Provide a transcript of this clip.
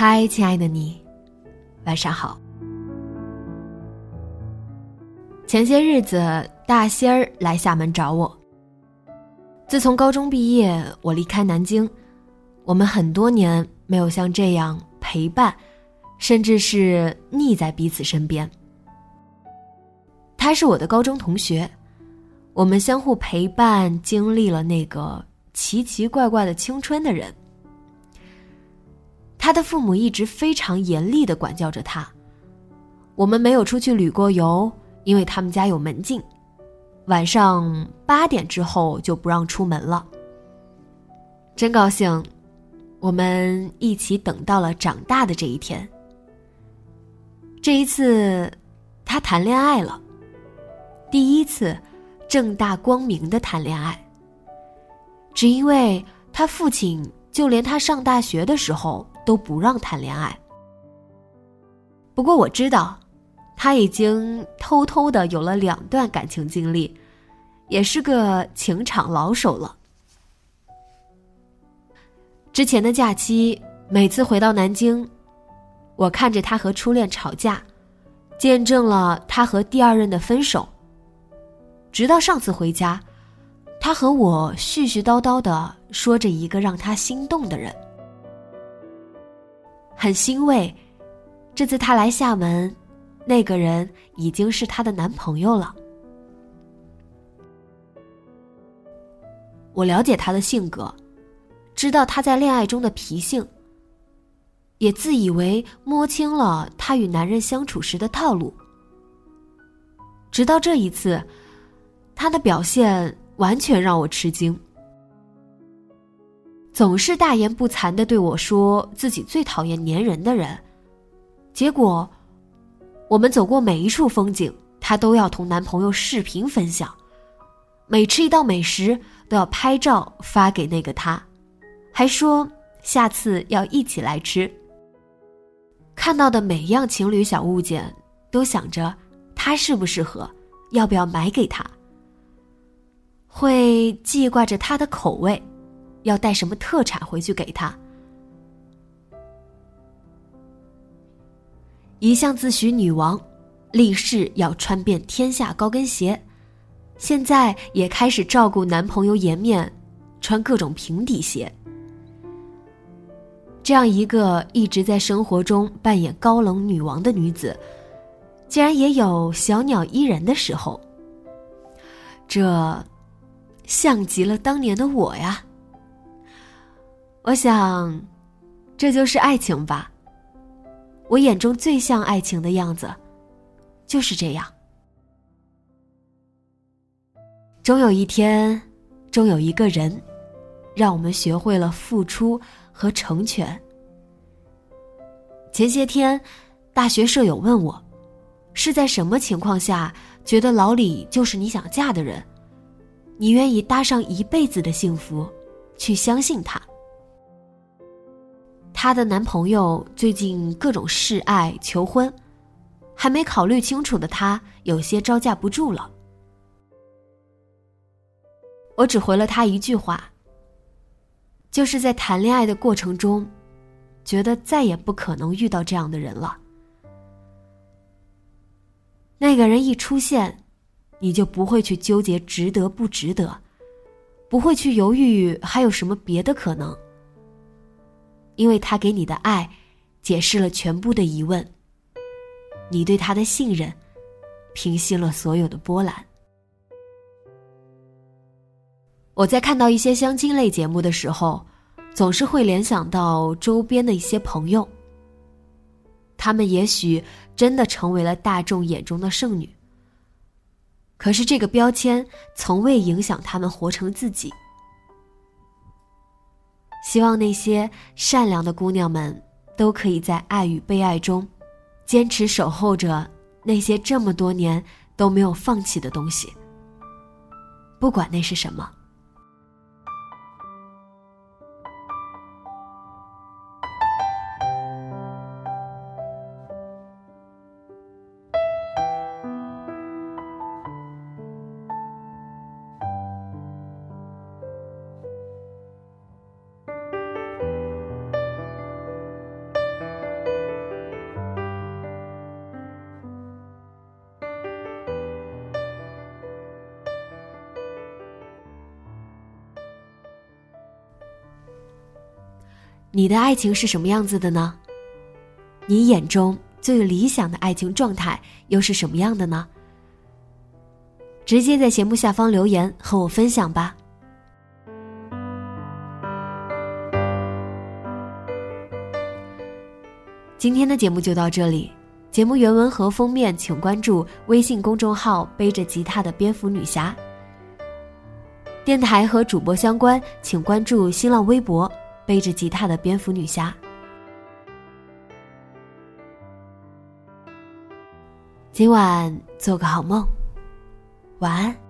嗨，亲爱的你，晚上好。前些日子，大仙儿来厦门找我。自从高中毕业，我离开南京，我们很多年没有像这样陪伴，甚至是腻在彼此身边。他是我的高中同学，我们相互陪伴，经历了那个奇奇怪怪的青春的人。他的父母一直非常严厉的管教着他。我们没有出去旅过游，因为他们家有门禁，晚上八点之后就不让出门了。真高兴，我们一起等到了长大的这一天。这一次，他谈恋爱了，第一次正大光明的谈恋爱。只因为他父亲，就连他上大学的时候。都不让谈恋爱。不过我知道，他已经偷偷的有了两段感情经历，也是个情场老手了。之前的假期，每次回到南京，我看着他和初恋吵架，见证了他和第二任的分手。直到上次回家，他和我絮絮叨叨的说着一个让他心动的人。很欣慰，这次他来厦门，那个人已经是她的男朋友了。我了解他的性格，知道他在恋爱中的脾性，也自以为摸清了他与男人相处时的套路。直到这一次，他的表现完全让我吃惊。总是大言不惭的对我说自己最讨厌粘人的人，结果，我们走过每一处风景，她都要同男朋友视频分享，每吃一道美食都要拍照发给那个他，还说下次要一起来吃。看到的每样情侣小物件，都想着他适不适合，要不要买给他，会记挂着他的口味。要带什么特产回去给他？一向自诩女王，立誓要穿遍天下高跟鞋，现在也开始照顾男朋友颜面，穿各种平底鞋。这样一个一直在生活中扮演高冷女王的女子，竟然也有小鸟依人的时候。这，像极了当年的我呀。我想，这就是爱情吧。我眼中最像爱情的样子，就是这样。终有一天，终有一个人，让我们学会了付出和成全。前些天，大学舍友问我，是在什么情况下觉得老李就是你想嫁的人？你愿意搭上一辈子的幸福，去相信他？她的男朋友最近各种示爱求婚，还没考虑清楚的她有些招架不住了。我只回了他一句话，就是在谈恋爱的过程中，觉得再也不可能遇到这样的人了。那个人一出现，你就不会去纠结值得不值得，不会去犹豫还有什么别的可能。因为他给你的爱，解释了全部的疑问。你对他的信任，平息了所有的波澜。我在看到一些相亲类节目的时候，总是会联想到周边的一些朋友。他们也许真的成为了大众眼中的剩女，可是这个标签从未影响他们活成自己。希望那些善良的姑娘们都可以在爱与被爱中，坚持守候着那些这么多年都没有放弃的东西，不管那是什么。你的爱情是什么样子的呢？你眼中最理想的爱情状态又是什么样的呢？直接在节目下方留言和我分享吧。今天的节目就到这里，节目原文和封面请关注微信公众号“背着吉他的蝙蝠女侠”。电台和主播相关，请关注新浪微博。背着吉他的蝙蝠女侠，今晚做个好梦，晚安。